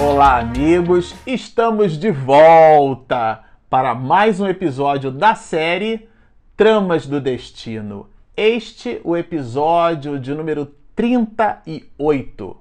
Olá, amigos! Estamos de volta para mais um episódio da série Tramas do Destino. Este o episódio de número 38.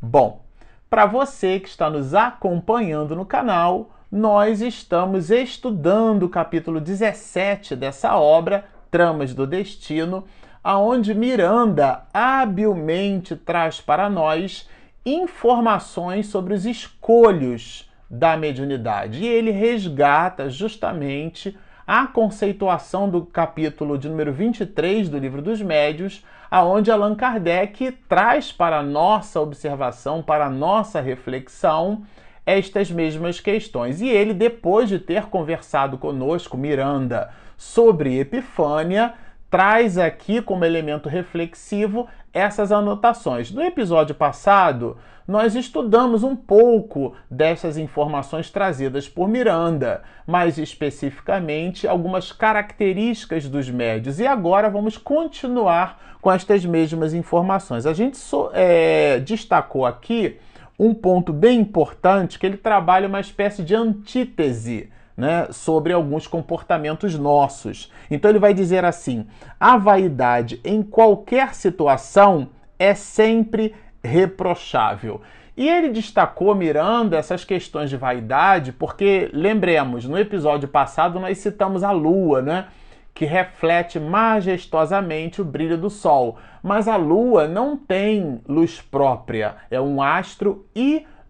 Bom, para você que está nos acompanhando no canal, nós estamos estudando o capítulo 17 dessa obra, Tramas do Destino, aonde Miranda habilmente traz para nós informações sobre os escolhos da mediunidade. E ele resgata justamente a conceituação do capítulo de número 23 do Livro dos Médios, aonde Allan Kardec traz para nossa observação, para nossa reflexão, estas mesmas questões. E ele, depois de ter conversado conosco, Miranda, sobre Epifânia, traz aqui como elemento reflexivo essas anotações. No episódio passado, nós estudamos um pouco dessas informações trazidas por Miranda, mais especificamente algumas características dos médios. E agora vamos continuar com estas mesmas informações. A gente so, é, destacou aqui um ponto bem importante que ele trabalha uma espécie de antítese né, sobre alguns comportamentos nossos. Então ele vai dizer assim: a vaidade em qualquer situação é sempre reprochável. E ele destacou, Miranda, essas questões de vaidade, porque, lembremos, no episódio passado nós citamos a lua, né? Que reflete majestosamente o brilho do sol. Mas a lua não tem luz própria, é um astro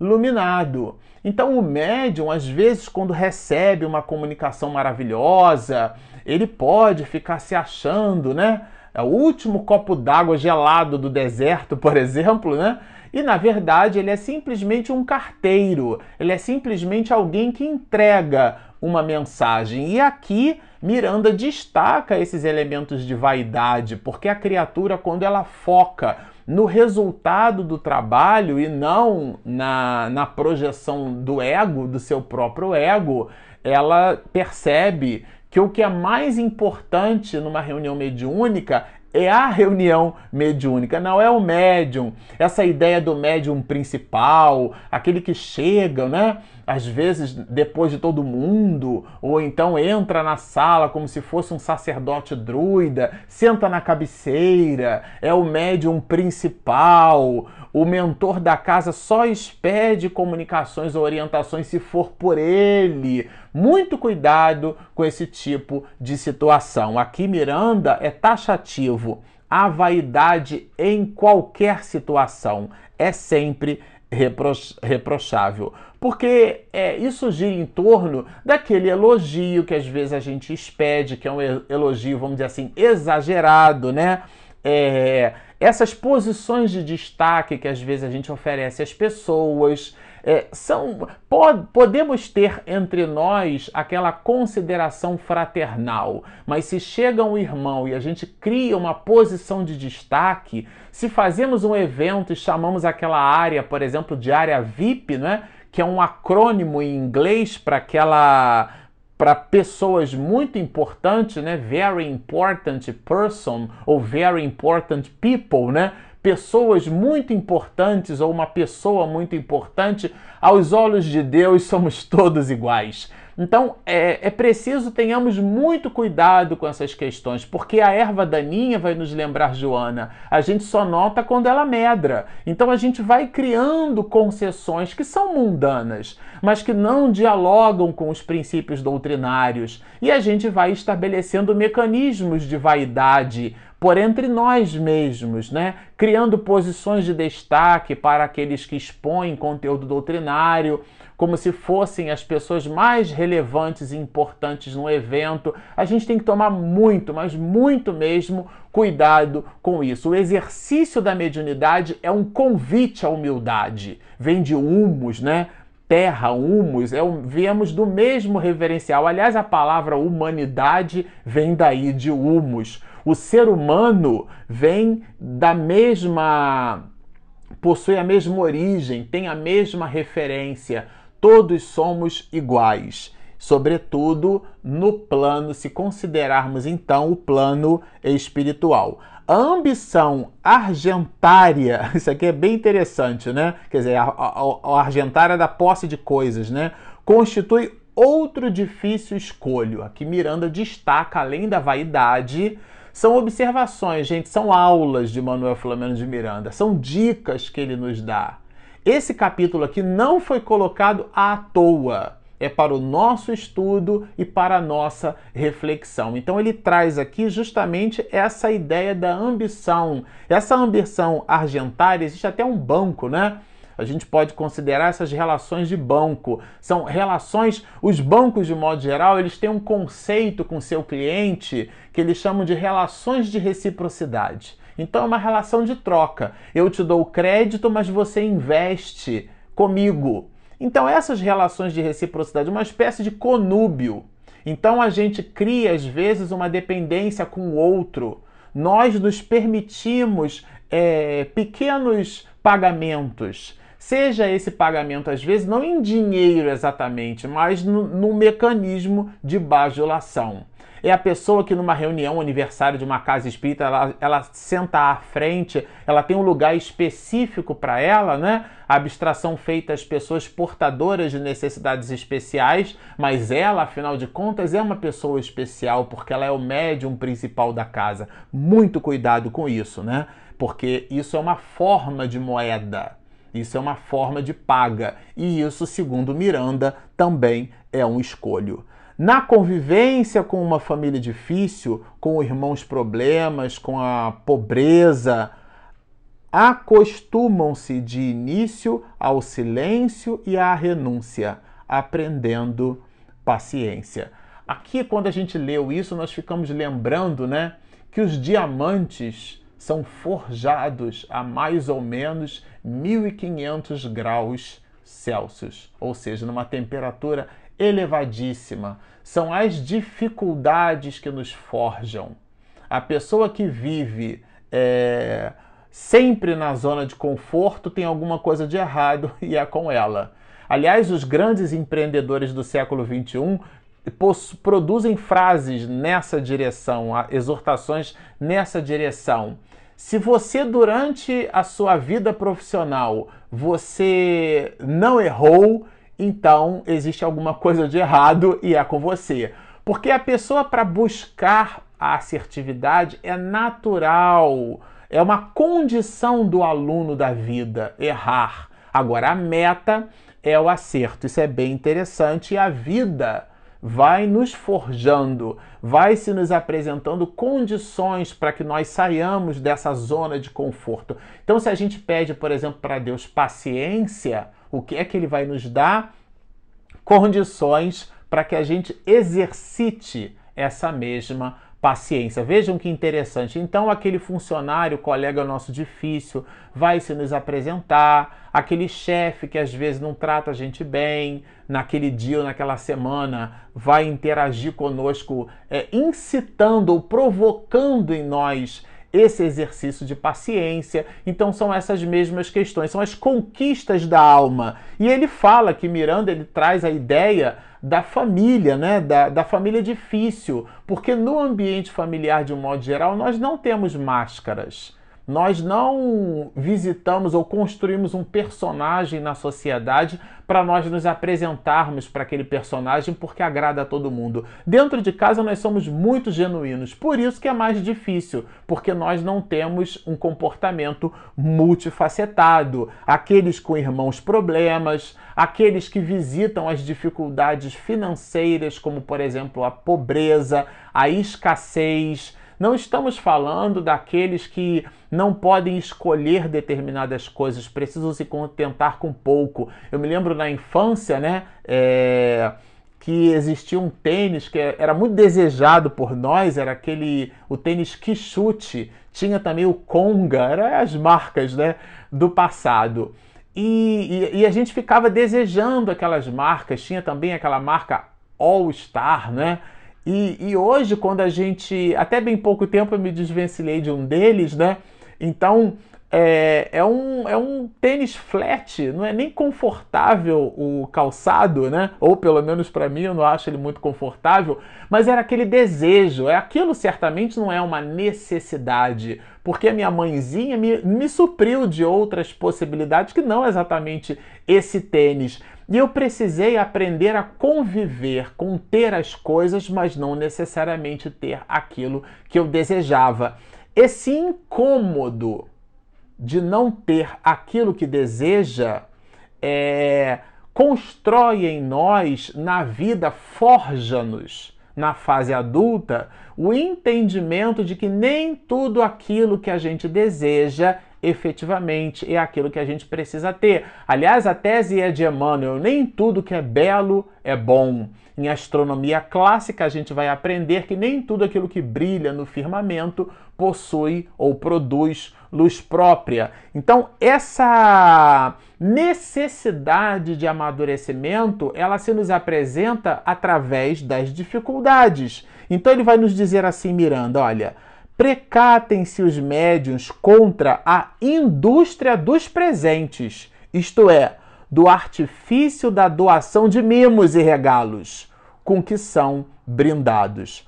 iluminado. Então, o médium, às vezes, quando recebe uma comunicação maravilhosa, ele pode ficar se achando, né? É o último copo d'água gelado do deserto, por exemplo, né? E na verdade ele é simplesmente um carteiro, ele é simplesmente alguém que entrega uma mensagem. E aqui Miranda destaca esses elementos de vaidade, porque a criatura, quando ela foca no resultado do trabalho e não na, na projeção do ego, do seu próprio ego, ela percebe que o que é mais importante numa reunião mediúnica é a reunião mediúnica, não é o médium. Essa ideia do médium principal, aquele que chega, né? Às vezes depois de todo mundo, ou então entra na sala como se fosse um sacerdote druida, senta na cabeceira, é o médium principal, o mentor da casa só expede comunicações ou orientações se for por ele. Muito cuidado com esse tipo de situação. Aqui, Miranda é taxativo. A vaidade em qualquer situação é sempre repro reprochável. Porque é, isso gira em torno daquele elogio que às vezes a gente expede, que é um elogio, vamos dizer assim, exagerado, né? É, essas posições de destaque que às vezes a gente oferece às pessoas, é, são pod, podemos ter entre nós aquela consideração fraternal, mas se chega um irmão e a gente cria uma posição de destaque, se fazemos um evento e chamamos aquela área, por exemplo, de área VIP, né, que é um acrônimo em inglês para aquela para pessoas muito importantes, né? Very important person ou very important people, né? Pessoas muito importantes ou uma pessoa muito importante, aos olhos de Deus somos todos iguais. Então é, é preciso tenhamos muito cuidado com essas questões, porque a erva daninha vai nos lembrar Joana. A gente só nota quando ela medra. Então a gente vai criando concessões que são mundanas, mas que não dialogam com os princípios doutrinários. E a gente vai estabelecendo mecanismos de vaidade por entre nós mesmos, né? criando posições de destaque para aqueles que expõem conteúdo doutrinário como se fossem as pessoas mais relevantes e importantes no evento. A gente tem que tomar muito, mas muito mesmo, cuidado com isso. O exercício da mediunidade é um convite à humildade. Vem de humus, né? terra, humus, é viemos do mesmo reverencial. Aliás, a palavra humanidade vem daí, de humus. O ser humano vem da mesma. possui a mesma origem, tem a mesma referência todos somos iguais. sobretudo no plano, se considerarmos então o plano espiritual. A ambição argentária, isso aqui é bem interessante, né? Quer dizer, a, a, a argentária da posse de coisas, né? Constitui outro difícil escolho. Aqui Miranda destaca, além da vaidade, são observações, gente, são aulas de Manuel Filomeno de Miranda, são dicas que ele nos dá. Esse capítulo aqui não foi colocado à toa é para o nosso estudo e para a nossa reflexão. Então ele traz aqui justamente essa ideia da ambição. Essa ambição argentária, existe até um banco, né? A gente pode considerar essas relações de banco. São relações, os bancos de modo geral, eles têm um conceito com seu cliente que eles chamam de relações de reciprocidade. Então é uma relação de troca. Eu te dou crédito, mas você investe comigo. Então, essas relações de reciprocidade, uma espécie de conúbio. Então, a gente cria, às vezes, uma dependência com o outro. Nós nos permitimos é, pequenos pagamentos. Seja esse pagamento, às vezes, não em dinheiro exatamente, mas no, no mecanismo de bajulação é a pessoa que numa reunião, aniversário de uma casa espírita, ela, ela senta à frente, ela tem um lugar específico para ela, né? A abstração feita às pessoas portadoras de necessidades especiais, mas ela, afinal de contas, é uma pessoa especial porque ela é o médium principal da casa. Muito cuidado com isso, né? Porque isso é uma forma de moeda. Isso é uma forma de paga. E isso, segundo Miranda, também é um escolho. Na convivência com uma família difícil, com irmãos problemas, com a pobreza, acostumam-se de início ao silêncio e à renúncia, aprendendo paciência. Aqui, quando a gente leu isso, nós ficamos lembrando, né, que os diamantes são forjados a mais ou menos 1500 graus Celsius, ou seja, numa temperatura elevadíssima. São as dificuldades que nos forjam. A pessoa que vive é, sempre na zona de conforto tem alguma coisa de errado e é com ela. Aliás, os grandes empreendedores do século XXI produzem frases nessa direção, exortações nessa direção. Se você durante a sua vida profissional você não errou, então existe alguma coisa de errado e é com você. Porque a pessoa, para buscar a assertividade, é natural, é uma condição do aluno da vida errar. Agora, a meta é o acerto. Isso é bem interessante e a vida vai nos forjando, vai se nos apresentando condições para que nós saiamos dessa zona de conforto. Então, se a gente pede, por exemplo, para Deus paciência, o que é que ele vai nos dar? Condições para que a gente exercite essa mesma paciência. Vejam que interessante. Então, aquele funcionário, colega nosso difícil, vai se nos apresentar, aquele chefe que às vezes não trata a gente bem, naquele dia ou naquela semana, vai interagir conosco, é, incitando ou provocando em nós esse exercício de paciência. Então são essas mesmas questões, são as conquistas da alma. E ele fala que Miranda ele traz a ideia da família, né? Da, da família difícil, porque no ambiente familiar de um modo geral nós não temos máscaras. Nós não visitamos ou construímos um personagem na sociedade para nós nos apresentarmos para aquele personagem porque agrada a todo mundo. Dentro de casa nós somos muito genuínos, por isso que é mais difícil, porque nós não temos um comportamento multifacetado. Aqueles com irmãos problemas, aqueles que visitam as dificuldades financeiras, como por exemplo a pobreza, a escassez, não estamos falando daqueles que não podem escolher determinadas coisas, precisam se contentar com pouco. Eu me lembro na infância, né? É, que existia um tênis que era muito desejado por nós, era aquele o tênis Quixute, tinha também o Conga, eram as marcas né, do passado. E, e, e, a gente ficava desejando aquelas marcas, tinha também aquela marca All Star, né? E, e, hoje, quando a gente. Até bem pouco tempo eu me desvencilhei de um deles, né? Então, é, é, um, é um tênis flat, não é nem confortável o calçado, né? Ou pelo menos para mim eu não acho ele muito confortável, mas era aquele desejo. É aquilo certamente não é uma necessidade, porque a minha mãezinha me, me supriu de outras possibilidades que não exatamente esse tênis. E eu precisei aprender a conviver com ter as coisas, mas não necessariamente ter aquilo que eu desejava. Esse incômodo de não ter aquilo que deseja é, constrói em nós, na vida, forja-nos na fase adulta, o entendimento de que nem tudo aquilo que a gente deseja efetivamente é aquilo que a gente precisa ter. Aliás, a tese é de Emmanuel: nem tudo que é belo é bom. Em astronomia clássica, a gente vai aprender que nem tudo aquilo que brilha no firmamento possui ou produz luz própria. Então, essa necessidade de amadurecimento, ela se nos apresenta através das dificuldades. Então ele vai nos dizer assim, Miranda, olha, precatem-se os médiuns contra a indústria dos presentes, isto é, do artifício da doação de mimos e regalos com que são brindados.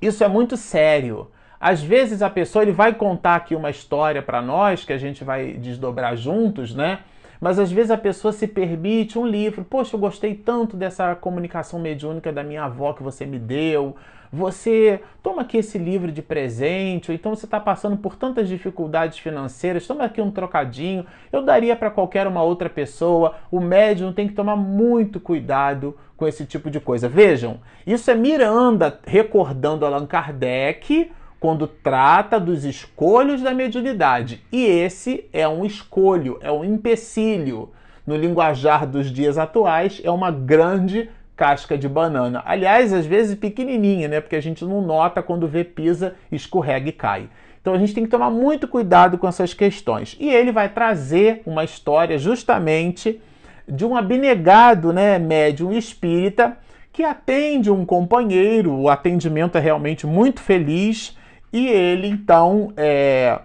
Isso é muito sério. Às vezes a pessoa ele vai contar aqui uma história para nós que a gente vai desdobrar juntos, né? Mas às vezes a pessoa se permite um livro. Poxa, eu gostei tanto dessa comunicação mediúnica da minha avó que você me deu. Você toma aqui esse livro de presente, ou então você está passando por tantas dificuldades financeiras, toma aqui um trocadinho. Eu daria para qualquer uma outra pessoa. O médium tem que tomar muito cuidado com esse tipo de coisa. Vejam, isso é Miranda recordando Allan Kardec quando trata dos escolhos da mediunidade. E esse é um escolho, é um empecilho. No linguajar dos dias atuais, é uma grande casca de banana. Aliás, às vezes pequenininha, né? Porque a gente não nota quando vê pisa, escorrega e cai. Então a gente tem que tomar muito cuidado com essas questões. E ele vai trazer uma história justamente de um abnegado, né, médium espírita que atende um companheiro. O atendimento é realmente muito feliz e ele então é,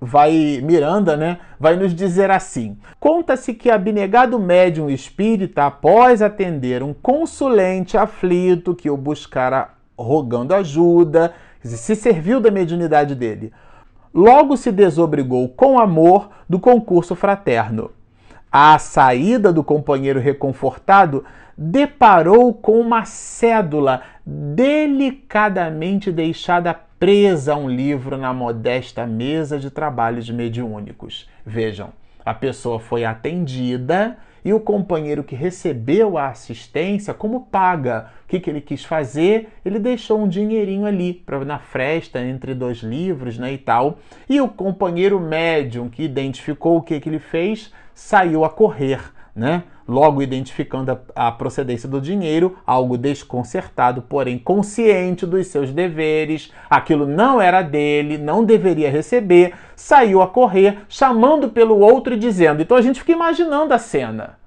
vai Miranda, né, vai nos dizer assim: Conta-se que abnegado médium espírita, após atender um consulente aflito que o buscara rogando ajuda, se serviu da mediunidade dele. Logo se desobrigou com amor do concurso fraterno. À saída do companheiro reconfortado, deparou com uma cédula delicadamente deixada presa a um livro na modesta mesa de trabalhos mediúnicos. Vejam, a pessoa foi atendida e o companheiro que recebeu a assistência, como paga? O que, que ele quis fazer? Ele deixou um dinheirinho ali para na fresta entre dois livros, né, e tal. E o companheiro médium que identificou o que, que ele fez saiu a correr, né? logo identificando a, a, procedência do dinheiro, algo desconcertado, porém consciente dos seus deveres, aquilo não era dele, não deveria receber, saiu a correr, chamando pelo outro e dizendo. Então a gente fica imaginando a cena.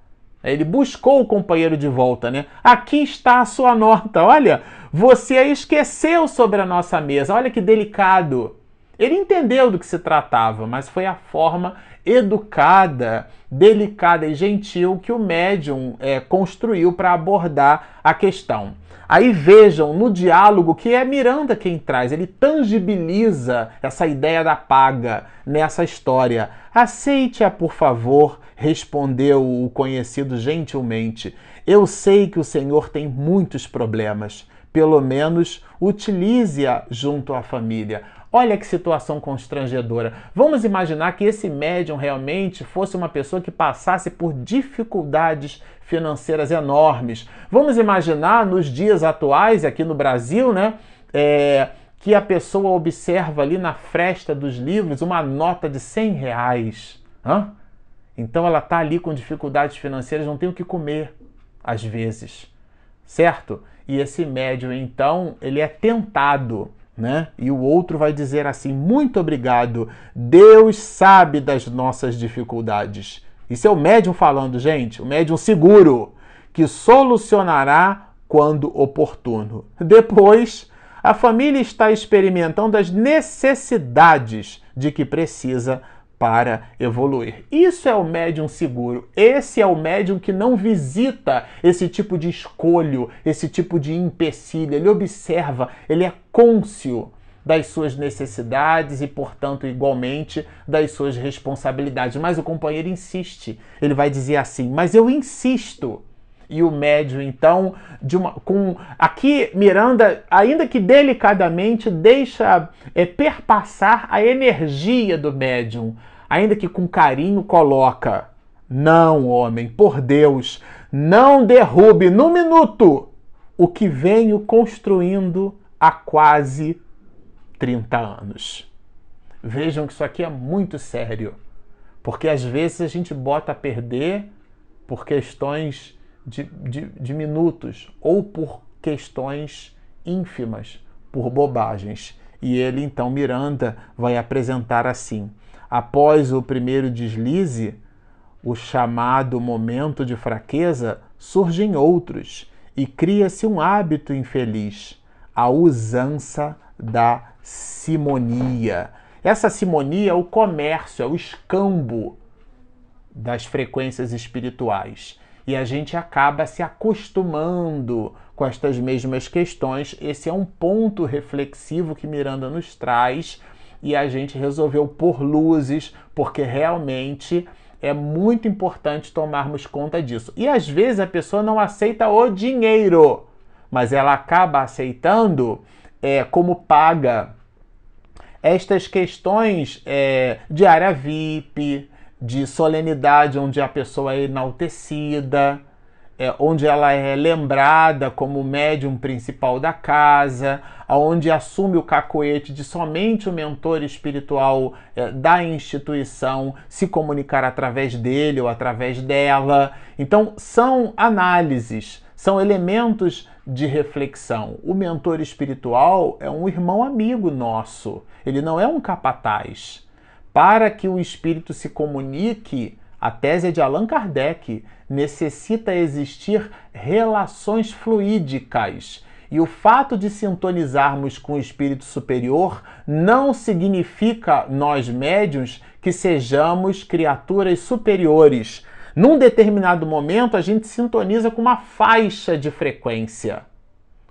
Ele buscou o companheiro de volta, né? Aqui está a sua nota, olha, você esqueceu sobre a nossa mesa, olha que delicado. Ele entendeu do que se tratava, mas foi a forma educada, delicada e gentil que o médium é, construiu para abordar a questão. Aí vejam no diálogo que é Miranda quem traz, ele tangibiliza essa ideia da paga nessa história. Aceite-a, por favor, respondeu o conhecido gentilmente. Eu sei que o senhor tem muitos problemas. Pelo menos utilize-a junto à família. Olha que situação constrangedora. Vamos imaginar que esse médium realmente fosse uma pessoa que passasse por dificuldades financeiras enormes. Vamos imaginar nos dias atuais, aqui no Brasil, né? É, que a pessoa observa ali na fresta dos livros uma nota de 100 reais. Hã? Então ela está ali com dificuldades financeiras, não tem o que comer, às vezes. Certo? E esse médium, então, ele é tentado né? E o outro vai dizer assim: muito obrigado, Deus sabe das nossas dificuldades. Isso é o médium falando, gente, o médium seguro, que solucionará quando oportuno. Depois, a família está experimentando as necessidades de que precisa para evoluir. Isso é o médium seguro. Esse é o médium que não visita esse tipo de escolho, esse tipo de empecilho. Ele observa, ele é cônscio das suas necessidades e, portanto, igualmente das suas responsabilidades. Mas o companheiro insiste. Ele vai dizer assim: "Mas eu insisto" e o médium, então, de uma, com aqui Miranda, ainda que delicadamente, deixa é, perpassar a energia do médium, ainda que com carinho coloca: não, homem, por Deus, não derrube num minuto o que venho construindo há quase 30 anos. Vejam que isso aqui é muito sério, porque às vezes a gente bota a perder por questões de, de, de minutos ou por questões ínfimas, por bobagens. E ele, então, Miranda, vai apresentar assim: após o primeiro deslize, o chamado momento de fraqueza, surgem outros e cria-se um hábito infeliz, a usança da simonia. Essa simonia é o comércio, é o escambo das frequências espirituais e a gente acaba se acostumando com estas mesmas questões. Esse é um ponto reflexivo que Miranda nos traz e a gente resolveu pôr luzes, porque realmente é muito importante tomarmos conta disso. E às vezes a pessoa não aceita o dinheiro, mas ela acaba aceitando é, como paga estas questões é, de área VIP, de solenidade onde a pessoa é enaltecida, é, onde ela é lembrada como médium principal da casa, onde assume o cacoete de somente o mentor espiritual é, da instituição se comunicar através dele ou através dela. Então, são análises, são elementos de reflexão. O mentor espiritual é um irmão amigo nosso, ele não é um capataz para que o espírito se comunique, a tese é de Allan Kardec, necessita existir relações fluídicas. E o fato de sintonizarmos com o espírito superior não significa, nós médiuns, que sejamos criaturas superiores. Num determinado momento, a gente sintoniza com uma faixa de frequência,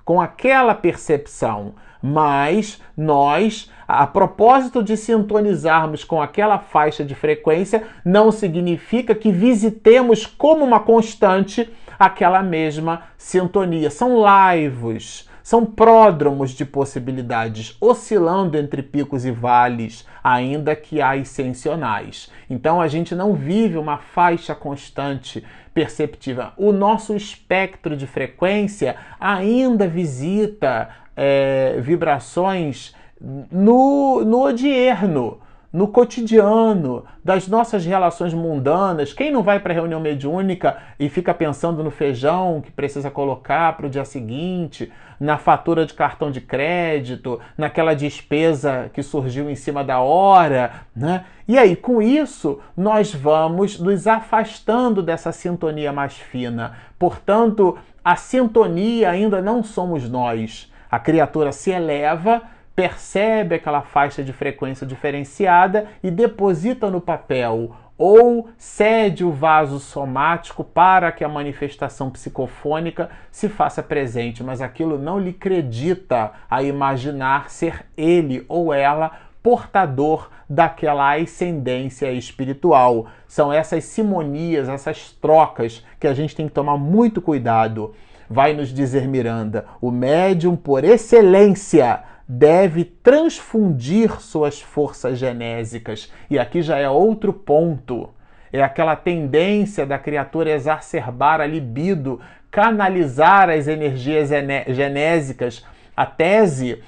com aquela percepção mas nós, a propósito de sintonizarmos com aquela faixa de frequência, não significa que visitemos como uma constante aquela mesma sintonia. São laivos, são pródromos de possibilidades, oscilando entre picos e vales, ainda que ascensionais. Então a gente não vive uma faixa constante perceptiva. O nosso espectro de frequência ainda visita é, vibrações no, no odierno, no cotidiano, das nossas relações mundanas. Quem não vai para a reunião mediúnica e fica pensando no feijão que precisa colocar para o dia seguinte, na fatura de cartão de crédito, naquela despesa que surgiu em cima da hora, né? E aí, com isso, nós vamos nos afastando dessa sintonia mais fina. Portanto, a sintonia ainda não somos nós a criatura se eleva, percebe aquela faixa de frequência diferenciada e deposita no papel ou cede o vaso somático para que a manifestação psicofônica se faça presente, mas aquilo não lhe acredita a imaginar ser ele ou ela portador daquela ascendência espiritual. São essas simonias, essas trocas que a gente tem que tomar muito cuidado vai nos dizer Miranda, o médium por excelência deve transfundir suas forças genésicas. E aqui já é outro ponto. É aquela tendência da criatura exacerbar a libido, canalizar as energias genésicas. A tese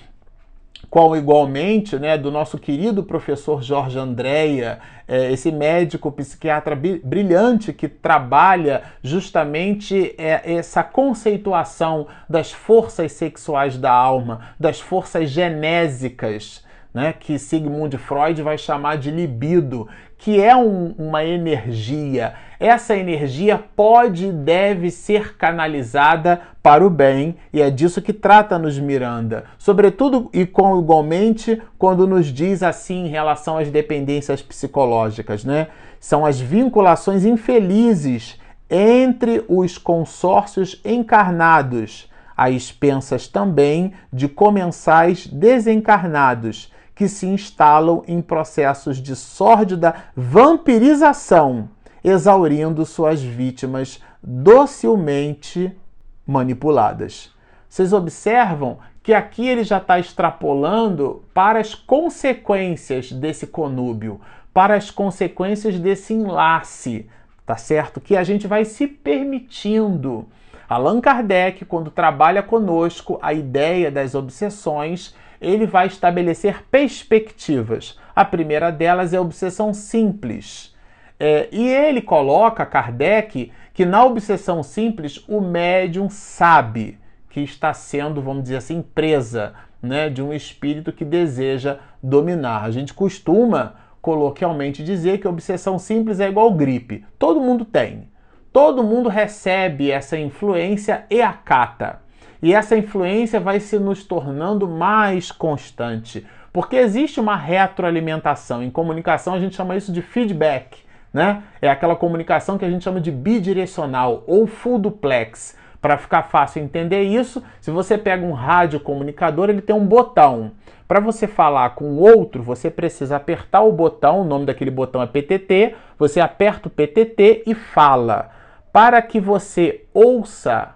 qual igualmente né, do nosso querido professor Jorge Andréia, é, esse médico psiquiatra brilhante que trabalha justamente é, essa conceituação das forças sexuais da alma, das forças genésicas né, que Sigmund Freud vai chamar de libido, que é um, uma energia. Essa energia pode e deve ser canalizada para o bem, e é disso que trata-nos Miranda. Sobretudo e com igualmente quando nos diz assim em relação às dependências psicológicas, né? São as vinculações infelizes entre os consórcios encarnados, a expensas também de comensais desencarnados que se instalam em processos de sórdida vampirização, exaurindo suas vítimas docilmente manipuladas. Vocês observam que aqui ele já está extrapolando para as consequências desse conúbio, para as consequências desse enlace, tá certo? Que a gente vai se permitindo. Allan Kardec, quando trabalha conosco a ideia das obsessões, ele vai estabelecer perspectivas. A primeira delas é a obsessão simples. É, e ele coloca, Kardec, que na obsessão simples o médium sabe que está sendo, vamos dizer assim, presa né, de um espírito que deseja dominar. A gente costuma coloquialmente dizer que obsessão simples é igual gripe. Todo mundo tem. Todo mundo recebe essa influência e acata. E essa influência vai se nos tornando mais constante, porque existe uma retroalimentação. Em comunicação a gente chama isso de feedback, né? É aquela comunicação que a gente chama de bidirecional ou full duplex. Para ficar fácil entender isso, se você pega um rádio comunicador, ele tem um botão. Para você falar com outro, você precisa apertar o botão, o nome daquele botão é PTT, você aperta o PTT e fala. Para que você ouça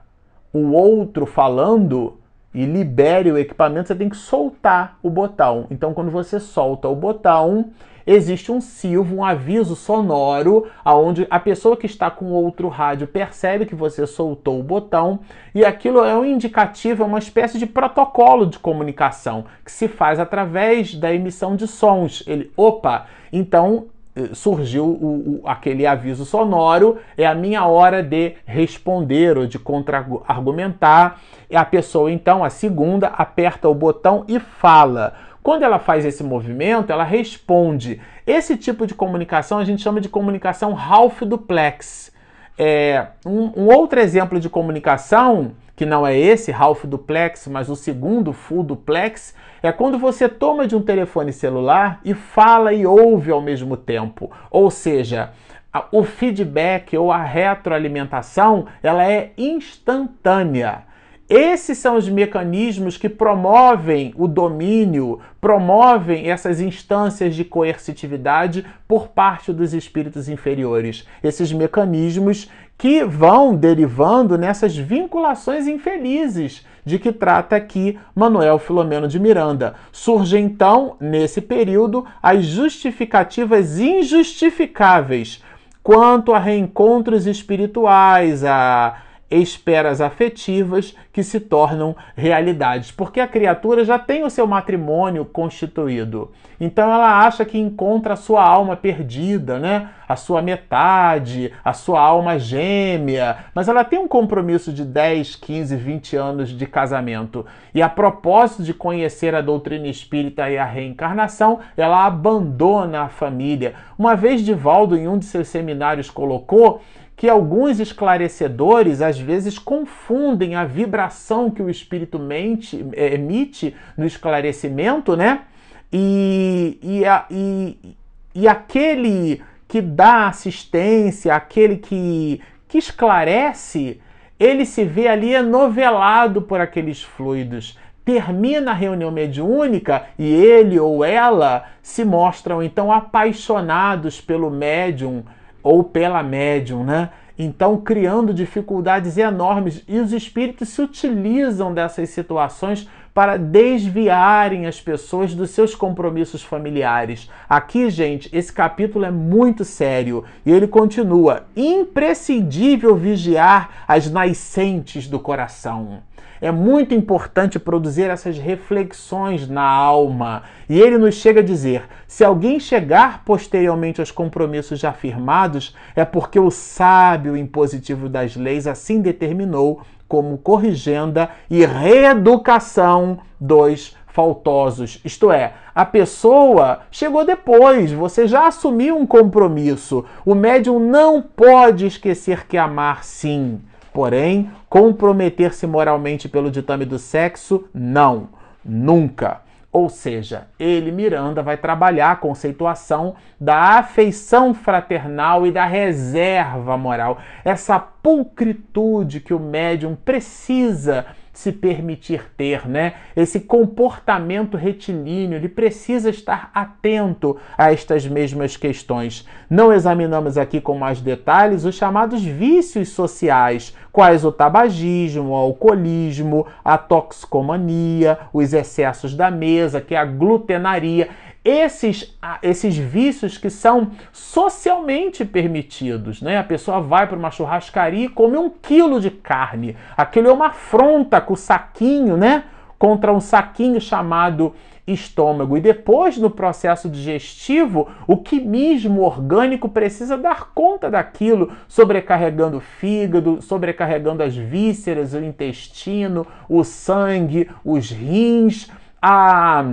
o outro falando e libere o equipamento, você tem que soltar o botão. Então, quando você solta o botão, existe um silvo, um aviso sonoro, aonde a pessoa que está com outro rádio percebe que você soltou o botão e aquilo é um indicativo, é uma espécie de protocolo de comunicação que se faz através da emissão de sons. Ele, opa, então eh, surgiu o, o, aquele aviso sonoro, é a minha hora de responder ou de contra-argumentar. E a pessoa, então, a segunda, aperta o botão e fala. Quando ela faz esse movimento, ela responde. Esse tipo de comunicação a gente chama de comunicação half duplex. É, um, um outro exemplo de comunicação, que não é esse half duplex, mas o segundo full duplex, é quando você toma de um telefone celular e fala e ouve ao mesmo tempo. Ou seja, o feedback ou a retroalimentação, ela é instantânea. Esses são os mecanismos que promovem o domínio, promovem essas instâncias de coercitividade por parte dos espíritos inferiores. Esses mecanismos que vão derivando nessas vinculações infelizes de que trata aqui Manuel Filomeno de Miranda. Surge então, nesse período, as justificativas injustificáveis quanto a reencontros espirituais, a esperas afetivas que se tornam realidades, porque a criatura já tem o seu matrimônio constituído. Então ela acha que encontra a sua alma perdida, né? A sua metade, a sua alma gêmea, mas ela tem um compromisso de 10, 15, 20 anos de casamento. E a propósito de conhecer a doutrina espírita e a reencarnação, ela abandona a família. Uma vez Divaldo em um de seus seminários colocou que alguns esclarecedores às vezes confundem a vibração que o espírito mente, é, emite no esclarecimento, né? E, e, a, e, e aquele que dá assistência, aquele que, que esclarece, ele se vê ali novelado por aqueles fluidos. Termina a reunião mediúnica e ele ou ela se mostram então apaixonados pelo médium ou pela médium, né? Então, criando dificuldades enormes e os espíritos se utilizam dessas situações para desviarem as pessoas dos seus compromissos familiares. Aqui, gente, esse capítulo é muito sério e ele continua: imprescindível vigiar as nascentes do coração. É muito importante produzir essas reflexões na alma. E ele nos chega a dizer: se alguém chegar posteriormente aos compromissos já firmados, é porque o sábio impositivo das leis assim determinou como corrigenda e reeducação dos faltosos. Isto é, a pessoa chegou depois, você já assumiu um compromisso. O médium não pode esquecer que amar sim. Porém, comprometer-se moralmente pelo ditame do sexo, não, nunca. Ou seja, ele, Miranda, vai trabalhar a conceituação da afeição fraternal e da reserva moral, essa pulcritude que o médium precisa se permitir ter, né? Esse comportamento retilíneo, ele precisa estar atento a estas mesmas questões. Não examinamos aqui com mais detalhes os chamados vícios sociais, quais o tabagismo, o alcoolismo, a toxicomania, os excessos da mesa, que é a glutenaria esses, esses vícios que são socialmente permitidos. Né? A pessoa vai para uma churrascaria e come um quilo de carne. Aquilo é uma afronta com o saquinho, né? Contra um saquinho chamado estômago. E depois, no processo digestivo, o quimismo orgânico precisa dar conta daquilo, sobrecarregando o fígado, sobrecarregando as vísceras, o intestino, o sangue, os rins, a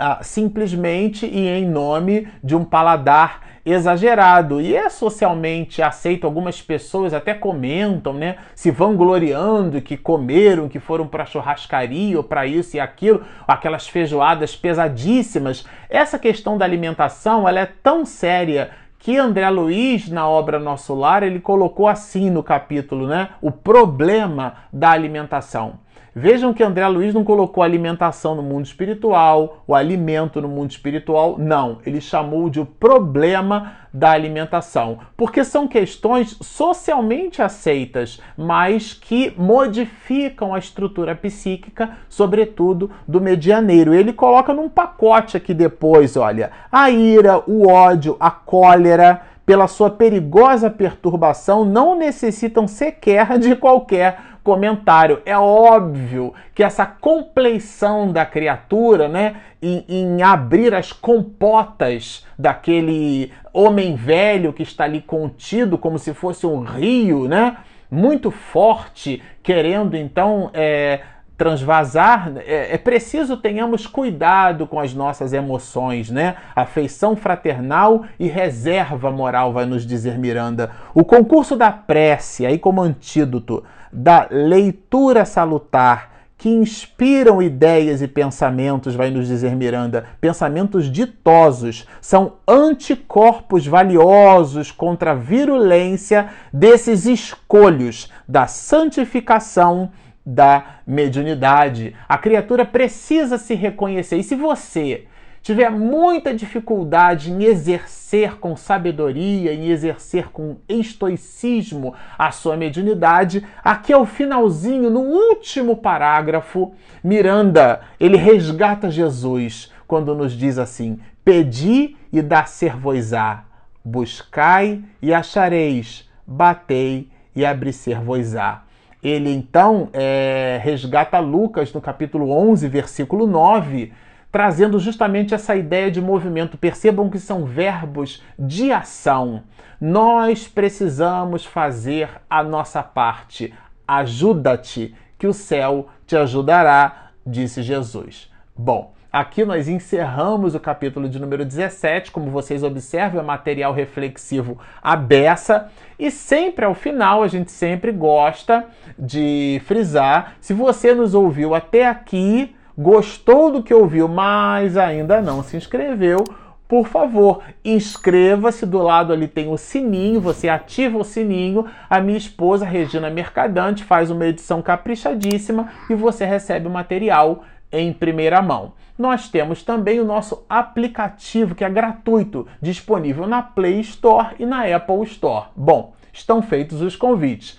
ah, simplesmente e em nome de um paladar exagerado. E é socialmente aceito, algumas pessoas até comentam, né? Se vão gloriando que comeram, que foram para churrascaria ou para isso e aquilo, aquelas feijoadas pesadíssimas. Essa questão da alimentação, ela é tão séria que André Luiz, na obra Nosso Lar, ele colocou assim no capítulo, né? O problema da alimentação. Vejam que André Luiz não colocou alimentação no mundo espiritual, o alimento no mundo espiritual, não. Ele chamou de o problema da alimentação, porque são questões socialmente aceitas, mas que modificam a estrutura psíquica, sobretudo do medianeiro. Ele coloca num pacote aqui depois, olha, a ira, o ódio, a cólera, pela sua perigosa perturbação, não necessitam sequer de qualquer comentário. É óbvio que essa compleição da criatura, né, em, em, abrir as compotas daquele homem velho que está ali contido como se fosse um rio, né, muito forte, querendo então é, transvasar, é, é, preciso tenhamos cuidado com as nossas emoções, né? Afeição fraternal e reserva moral, vai nos dizer Miranda. O concurso da prece, aí como antídoto da leitura salutar, que inspiram ideias e pensamentos, vai nos dizer Miranda, pensamentos ditosos, são anticorpos valiosos contra a virulência desses escolhos da santificação da mediunidade. A criatura precisa se reconhecer. E se você tiver muita dificuldade em exercer com sabedoria, em exercer com estoicismo a sua mediunidade, aqui é o finalzinho, no último parágrafo, Miranda, ele resgata Jesus quando nos diz assim: Pedi e dá-ser-vos-á, buscai e achareis, batei e abri-ser-vos-á. Ele então é, resgata Lucas no capítulo 11, versículo 9, trazendo justamente essa ideia de movimento. Percebam que são verbos de ação. Nós precisamos fazer a nossa parte. Ajuda-te, que o céu te ajudará, disse Jesus. Bom, Aqui nós encerramos o capítulo de número 17. Como vocês observam, é material reflexivo à beça. E sempre ao final, a gente sempre gosta de frisar: se você nos ouviu até aqui, gostou do que ouviu, mas ainda não se inscreveu, por favor, inscreva-se. Do lado ali tem o sininho, você ativa o sininho. A minha esposa, Regina Mercadante, faz uma edição caprichadíssima e você recebe o material em primeira mão. Nós temos também o nosso aplicativo que é gratuito, disponível na Play Store e na Apple Store. Bom, estão feitos os convites.